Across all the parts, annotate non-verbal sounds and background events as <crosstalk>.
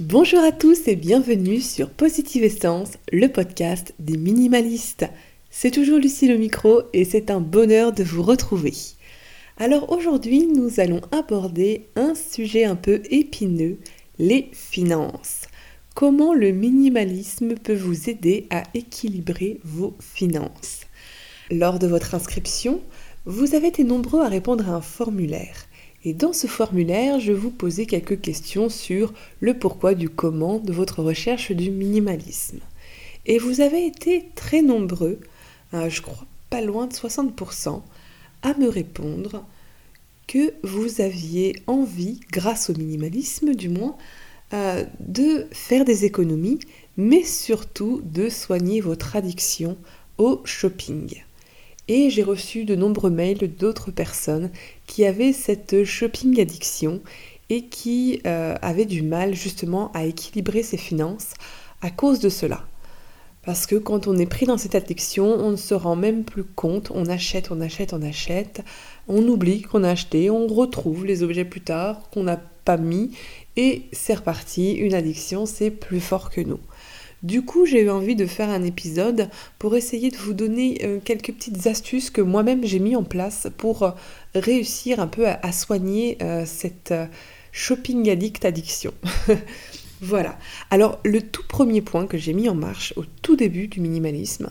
Bonjour à tous et bienvenue sur Positive Essence, le podcast des minimalistes. C'est toujours Lucie le micro et c'est un bonheur de vous retrouver. Alors aujourd'hui, nous allons aborder un sujet un peu épineux, les finances. Comment le minimalisme peut vous aider à équilibrer vos finances? Lors de votre inscription, vous avez été nombreux à répondre à un formulaire. Et dans ce formulaire, je vous posais quelques questions sur le pourquoi du comment de votre recherche du minimalisme. Et vous avez été très nombreux, je crois pas loin de 60%, à me répondre que vous aviez envie, grâce au minimalisme du moins, euh, de faire des économies, mais surtout de soigner votre addiction au shopping. Et j'ai reçu de nombreux mails d'autres personnes qui avaient cette shopping addiction et qui euh, avaient du mal justement à équilibrer ses finances à cause de cela. Parce que quand on est pris dans cette addiction, on ne se rend même plus compte, on achète, on achète, on achète, on oublie qu'on a acheté, on retrouve les objets plus tard qu'on n'a pas mis et c'est reparti, une addiction c'est plus fort que nous. Du coup, j'ai eu envie de faire un épisode pour essayer de vous donner euh, quelques petites astuces que moi-même j'ai mis en place pour euh, réussir un peu à, soigner euh, cette shopping addict addiction. <laughs> voilà. Alors, le tout premier point que j'ai mis en marche au tout début du minimalisme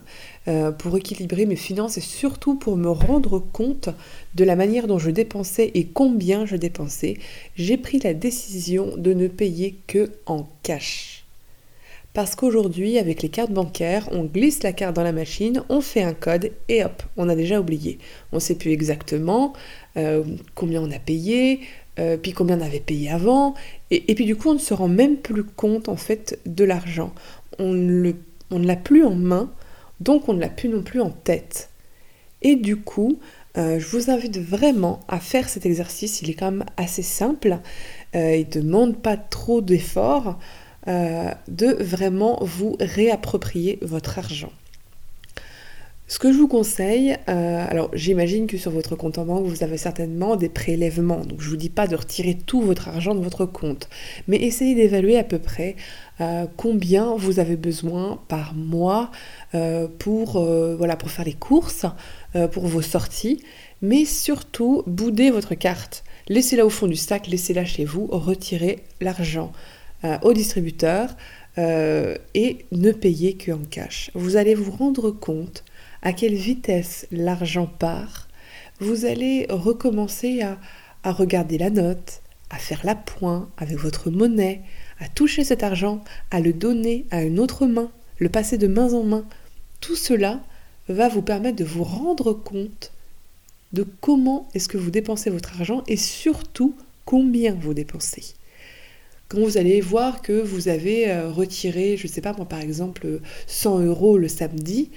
pour équilibrer mes finances et surtout pour me rendre compte de la manière dont je dépensais et combien je dépensais, j'ai pris la décision de ne payer que en cash. Parce qu'aujourd'hui, avec les cartes bancaires, on glisse la carte dans la machine, on fait un code et hop, on a déjà oublié. On ne sait plus exactement euh, combien on a payé, euh, puis combien on avait payé avant. Et, puis du coup, on ne se rend même plus compte en fait de l'argent. On, ne l'a plus en main, donc on ne l'a plus non plus en tête. Et du coup, euh, je vous invite vraiment à faire cet exercice. Il est quand même assez simple. il ne demande pas trop d'efforts. Euh, de vraiment vous réapproprier votre argent. Ce que je vous conseille, euh, alors j'imagine que sur votre compte en banque, vous avez certainement des prélèvements. Donc je ne vous dis pas de retirer tout votre argent de votre compte, mais essayez d'évaluer à peu près euh, combien vous avez besoin par mois pour, voilà, pour faire les courses, pour vos sorties, mais surtout boudez votre carte. Laissez-la au fond du sac, laissez-la chez vous, retirez l'argent. Euh, au distributeur euh, et ne payer qu'en cash. Vous allez vous rendre compte à quelle vitesse l'argent part. Vous allez recommencer à, à regarder la note, à faire la pointe avec votre monnaie, à toucher cet argent, à le donner à une autre main, le passer de main en main. Tout cela va vous permettre de vous rendre compte de comment est-ce que vous dépensez votre argent et surtout combien vous dépensez quand vous allez voir que vous avez euh, retiré, je ne sais pas moi par exemple, 100 euros le samedi,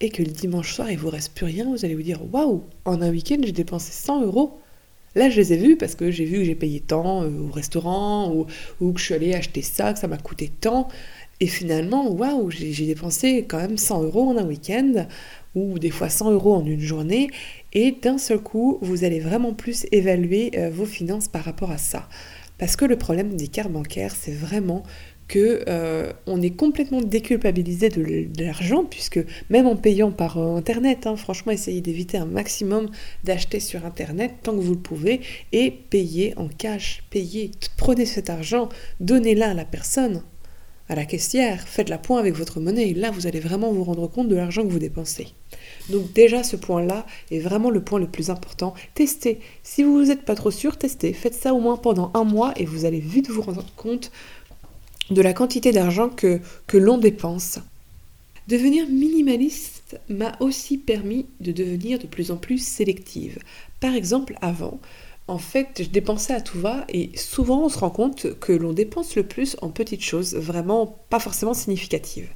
et que le dimanche soir il vous reste plus rien, vous allez vous dire waouh, en un week-end j'ai dépensé 100 euros. Là, je les ai vus parce que j'ai vu que j'ai payé tant euh, au restaurant ou, ou, que je suis allée acheter ça, que ça m'a coûté tant. Et finalement, waouh, j'ai dépensé quand même 100 euros en un week-end ou des fois 100 euros en une journée. Et d'un seul coup, vous allez vraiment plus évaluer euh, vos finances par rapport à ça. Parce que le problème des cartes bancaires, c'est vraiment que euh, est complètement déculpabilisé de, l'argent puisque même en payant par euh, internet, hein, franchement essayez d'éviter un maximum d'acheter sur internet tant que vous le pouvez et payez en cash, payez, prenez cet argent, donnez-la à la personne, à la caissière, faites la point avec votre monnaie là vous allez vraiment vous rendre compte de l'argent que vous dépensez. Donc déjà ce point-là est vraiment le point le plus important. Testez. Si vous n'êtes pas trop sûr, testez. Faites ça au moins pendant un mois et vous allez vite vous rendre compte de la quantité d'argent que, l'on dépense. Devenir minimaliste m'a aussi permis de devenir de plus en plus sélective. Par exemple, avant, en fait, je dépensais à tout va et souvent on se rend compte que l'on dépense le plus en petites choses, vraiment pas forcément significatives.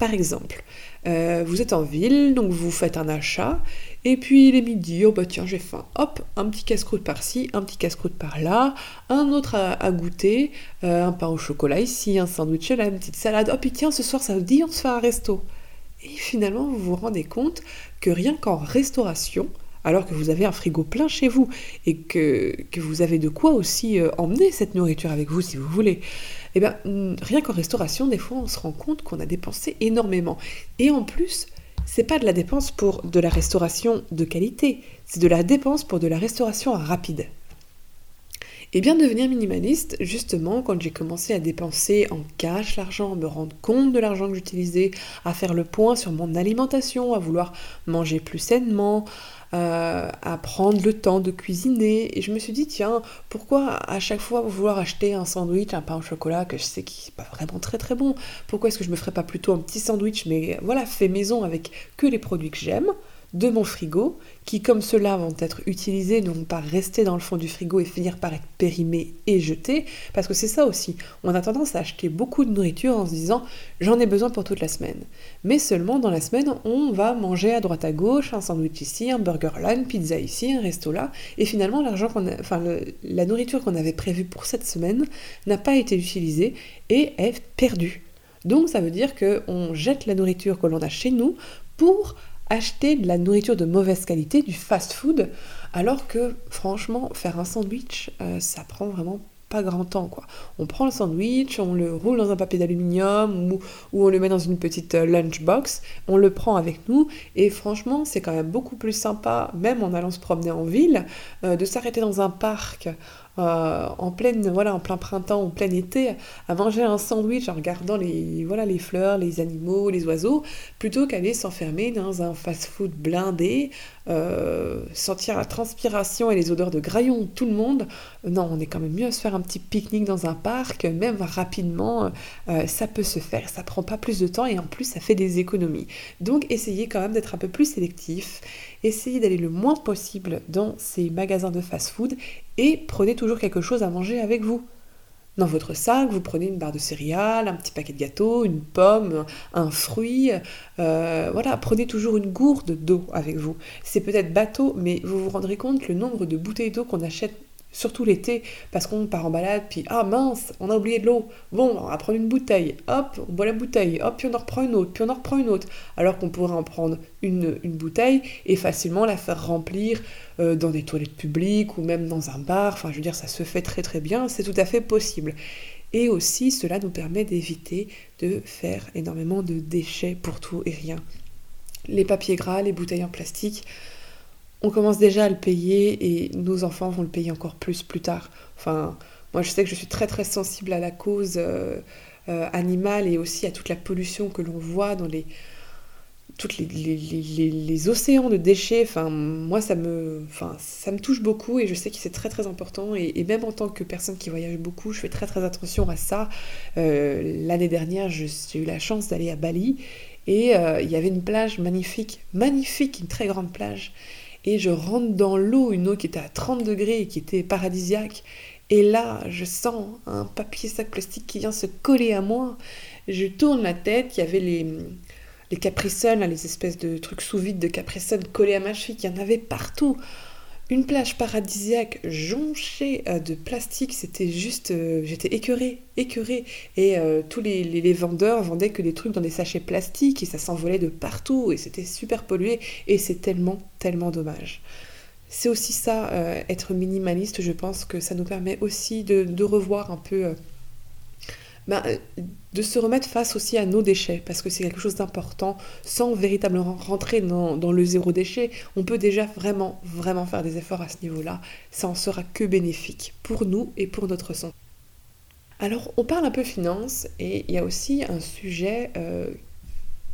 Par exemple, euh, vous êtes en ville, donc vous faites un achat, et puis il est midi, oh bah tiens j'ai faim, hop, un petit casse-croûte par-ci, un petit casse-croûte par-là, un autre à, goûter, euh, un pain au chocolat ici, un sandwich là, une petite salade, oh puis tiens ce soir ça vous dit on se fait un resto. Et finalement vous vous rendez compte que rien qu'en restauration, alors que vous avez un frigo plein chez vous et que, vous avez de quoi aussi euh, emmener cette nourriture avec vous si vous voulez, eh bien, rien qu'en restauration, des fois, on se rend compte qu'on a dépensé énormément. Et en plus, c'est pas de la dépense pour de la restauration de qualité, c'est de la dépense pour de la restauration rapide. Et bien devenir minimaliste, justement, quand j'ai commencé à dépenser en cash l'argent, à me rendre compte de l'argent que j'utilisais, à faire le point sur mon alimentation, à vouloir manger plus sainement, euh, à prendre le temps de cuisiner. Et je me suis dit, tiens, pourquoi à chaque fois vouloir acheter un sandwich, un pain au chocolat que je sais qui n'est pas vraiment très très bon? Pourquoi est-ce que je me ferais pas plutôt un petit sandwich, mais voilà, fait maison avec que les produits que j'aime? De mon frigo, qui comme cela vont être utilisés, ne vont pas rester dans le fond du frigo et finir par être périmés et jetés, parce que c'est ça aussi, on a tendance à acheter beaucoup de nourriture en se disant j'en ai besoin pour toute la semaine. Mais seulement dans la semaine, on va manger à droite à gauche, un sandwich ici, un burger là, une pizza ici, un resto là, et finalement l'argent qu'on enfin la nourriture qu'on avait prévue pour cette semaine n'a pas été utilisée et est perdue. Donc ça veut dire qu'on jette la nourriture que l'on a chez nous pour acheter de la nourriture de mauvaise qualité, du fast-food, alors que franchement, faire un sandwich, euh, ça prend vraiment pas grand temps quoi. On prend le sandwich, on le roule dans un papier d'aluminium ou, on le met dans une petite euh, lunchbox, on le prend avec nous et franchement c'est quand même beaucoup plus sympa, même en allant se promener en ville, euh, de s'arrêter dans un parc euh, en pleine voilà en plein printemps, en plein été, à manger un sandwich en regardant les voilà les fleurs, les animaux, les oiseaux, plutôt qu'aller s'enfermer dans un fast-food blindé, euh, sentir la transpiration et les odeurs de graillon tout le monde. Non, on est quand même mieux à se faire un petit pique-nique dans un parc, même rapidement, euh, ça peut se faire, ça prend pas plus de temps et en plus ça fait des économies. Donc essayez quand même d'être un peu plus sélectif, essayez d'aller le moins possible dans ces magasins de fast-food et prenez toujours quelque chose à manger avec vous. Dans votre sac, vous prenez une barre de céréales, un petit paquet de gâteaux, une pomme, un fruit. Euh, voilà, prenez toujours une gourde d'eau avec vous. C'est peut-être bateau, mais vous vous rendrez compte le nombre de bouteilles d'eau qu'on achète surtout l'été, parce qu'on part en balade, puis ah mince, on a oublié de l'eau. Bon, on va prendre une bouteille, hop, on boit la bouteille, hop, puis on en reprend une autre, puis on en reprend une autre. Alors qu'on pourrait en prendre une, bouteille et facilement la faire remplir euh, dans des toilettes publiques ou même dans un bar. Enfin, je veux dire, ça se fait très très bien, c'est tout à fait possible. Et aussi, cela nous permet d'éviter de faire énormément de déchets pour tout et rien. Les papiers gras, les bouteilles en plastique, on commence déjà à le payer et nos enfants vont le payer encore plus plus tard. Enfin, moi je sais que je suis très très sensible à la cause euh, euh, animale et aussi à toute la pollution que l'on voit dans les toutes les, les, océans de déchets. Enfin, moi ça me, enfin, ça me touche beaucoup et je sais que c'est très très important et, même en tant que personne qui voyage beaucoup, je fais très très attention à ça. Euh, l'année dernière, j'ai eu la chance d'aller à Bali et il y avait une plage magnifique, magnifique, une très grande plage et je rentre dans l'eau, une eau qui était à 30 degrés et qui était paradisiaque. Et là, je sens un papier sac plastique qui vient se coller à moi. Je tourne la tête, il y avait les, les les espèces de trucs sous vide de Capri collés à ma cheville, il y en avait partout une plage paradisiaque jonchée euh, de plastique, c'était juste, euh, j'étais écœurée, écœurée. Et euh, tous les, vendeurs vendaient que des trucs dans des sachets plastiques et ça s'envolait de partout et c'était super pollué et c'est tellement, tellement dommage. C'est aussi ça, être minimaliste, je pense que ça nous permet aussi de revoir un peu ben, euh, de se remettre face aussi à nos déchets, parce que c'est quelque chose d'important, sans véritablement rentrer dans, le zéro déchet, on peut déjà vraiment, vraiment faire des efforts à ce niveau-là, ça en sera que bénéfique pour nous et pour notre santé. Alors, on parle un peu finance, et il y a aussi un sujet euh,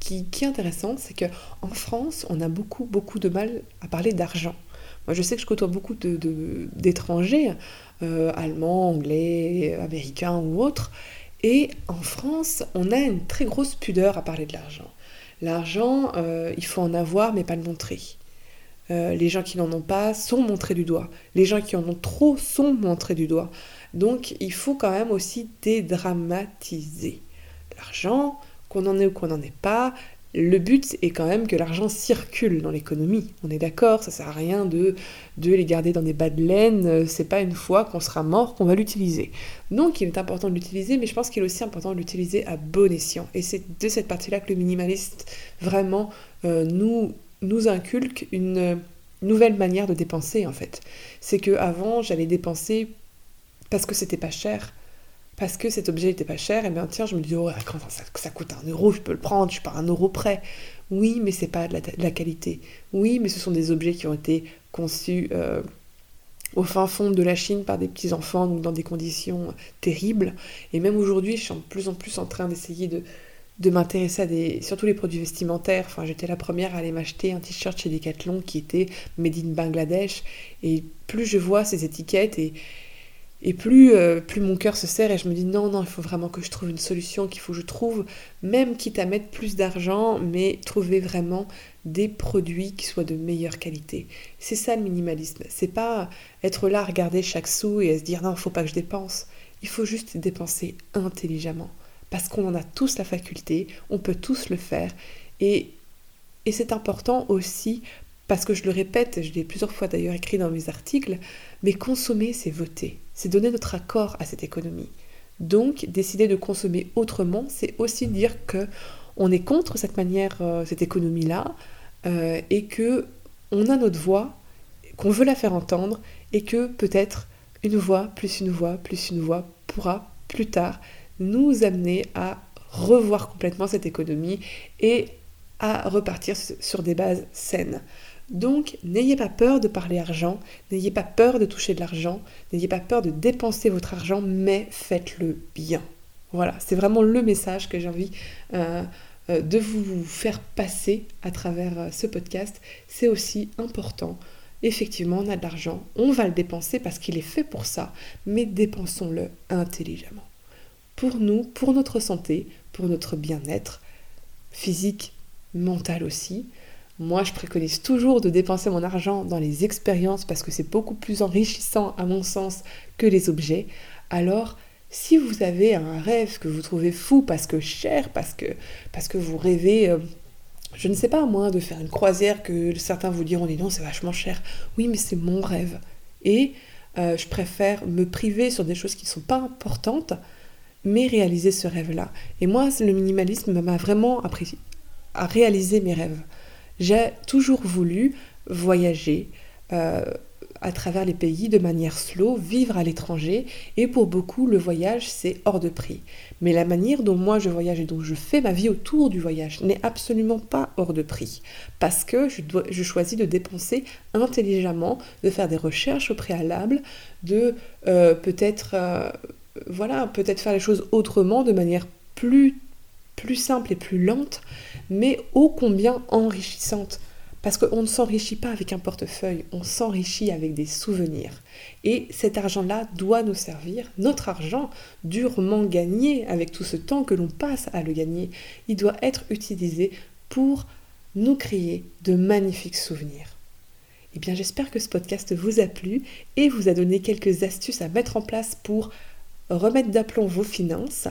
qui, est intéressant, c'est qu'en France, on a beaucoup, beaucoup de mal à parler d'argent. Moi, je sais que je côtoie beaucoup d'étrangers, de, euh, allemands, anglais, américains ou autres, et en France, on a une très grosse pudeur à parler de l'argent. L'argent, euh, il faut en avoir, mais pas le montrer. Euh, les gens qui n'en ont pas sont montrés du doigt. Les gens qui en ont trop sont montrés du doigt. Donc il faut quand même aussi dédramatiser. L'argent, qu'on en ait ou qu'on n'en ait pas, le but est quand même que l'argent circule dans l'économie. On est d'accord, ça sert à rien de, de les garder dans des bas de laine. C'est pas une fois qu'on sera mort qu'on va l'utiliser. Donc il est important de l'utiliser, mais je pense qu'il est aussi important de l'utiliser à bon escient. Et c'est de cette partie-là que le minimaliste vraiment euh, nous, nous inculque une nouvelle manière de dépenser en fait. C'est que avant j'allais dépenser parce que c'était pas cher, parce que cet objet n'était pas cher, et bien tiens, je me dis, oh, ça, coûte un euro, je peux le prendre, je suis pas un euro près. Oui, mais c'est pas de la, qualité. Oui, mais ce sont des objets qui ont été conçus euh, au fin fond de la Chine par des petits enfants, donc dans des conditions terribles. Et même aujourd'hui, je suis de plus en plus en train d'essayer de, de m'intéresser à des, surtout les produits vestimentaires. Enfin, j'étais la première à aller m'acheter un t-shirt chez Decathlon qui était made in Bangladesh. Et plus je vois ces étiquettes et, et plus, euh, plus mon cœur se serre et je me dis non, non, il faut vraiment que je trouve une solution, qu'il faut que je trouve, même quitte à mettre plus d'argent, mais trouver vraiment des produits qui soient de meilleure qualité. C'est ça le minimalisme. C'est pas être là à regarder chaque sou et à se dire non, il faut pas que je dépense. Il faut juste dépenser intelligemment. Parce qu'on en a tous la faculté, on peut tous le faire. Et, et c'est important aussi parce que je le répète, je l'ai plusieurs fois d'ailleurs écrit dans mes articles, mais consommer, c'est voter, c'est donner notre accord à cette économie. Donc, décider de consommer autrement, c'est aussi dire que on est contre cette manière, euh, cette économie-là, euh, et que on a notre voix, qu'on veut la faire entendre, et que peut-être une voix plus une voix plus une voix pourra plus tard nous amener à revoir complètement cette économie et à repartir sur des bases saines. Donc, n'ayez pas peur de parler argent, n'ayez pas peur de toucher de l'argent, n'ayez pas peur de dépenser votre argent, mais faites-le bien. Voilà, c'est vraiment le message que j'ai envie euh, euh, de vous faire passer à travers euh, ce podcast. C'est aussi important. Effectivement, on a de l'argent, on va le dépenser parce qu'il est fait pour ça, mais dépensons-le intelligemment. Pour nous, pour notre santé, pour notre bien-être physique, mental aussi, moi, je préconise toujours de dépenser mon argent dans les expériences parce que c'est beaucoup plus enrichissant à mon sens que les objets. Alors, si vous avez un rêve que vous trouvez fou parce que cher, parce que, parce que vous rêvez, euh, je ne sais pas moi, de faire une croisière que certains vous diront, non, c'est vachement cher. Oui, mais c'est mon rêve. Et euh, je préfère me priver sur des choses qui ne sont pas importantes, mais réaliser ce rêve-là. Et moi, le minimalisme m'a vraiment appris à réaliser mes rêves. J'ai toujours voulu voyager euh, à travers les pays de manière slow, vivre à l'étranger, et pour beaucoup, le voyage, c'est hors de prix. Mais la manière dont moi je voyage et dont je fais ma vie autour du voyage n'est absolument pas hors de prix, parce que je, dois, choisis de dépenser intelligemment, de faire des recherches au préalable, de euh, peut-être... Euh, voilà, peut-être faire les choses autrement, de manière plus plus simple et plus lente, mais ô combien enrichissante. Parce qu'on ne s'enrichit pas avec un portefeuille, on s'enrichit avec des souvenirs. Et cet argent-là doit nous servir, notre argent durement gagné avec tout ce temps que l'on passe à le gagner, il doit être utilisé pour nous créer de magnifiques souvenirs. Eh bien j'espère que ce podcast vous a plu et vous a donné quelques astuces à mettre en place pour remettre d'aplomb vos finances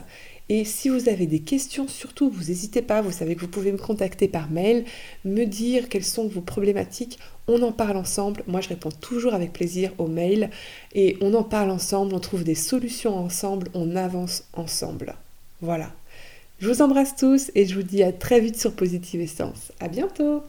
et si vous avez des questions, surtout, vous n'hésitez pas, vous savez que vous pouvez me contacter par mail, me dire quelles sont vos problématiques, on en parle ensemble. Moi, je réponds toujours avec plaisir aux mails et on en parle ensemble, on trouve des solutions ensemble, on avance ensemble. Voilà. Je vous embrasse tous et je vous dis à très vite sur Positive Essence. À bientôt!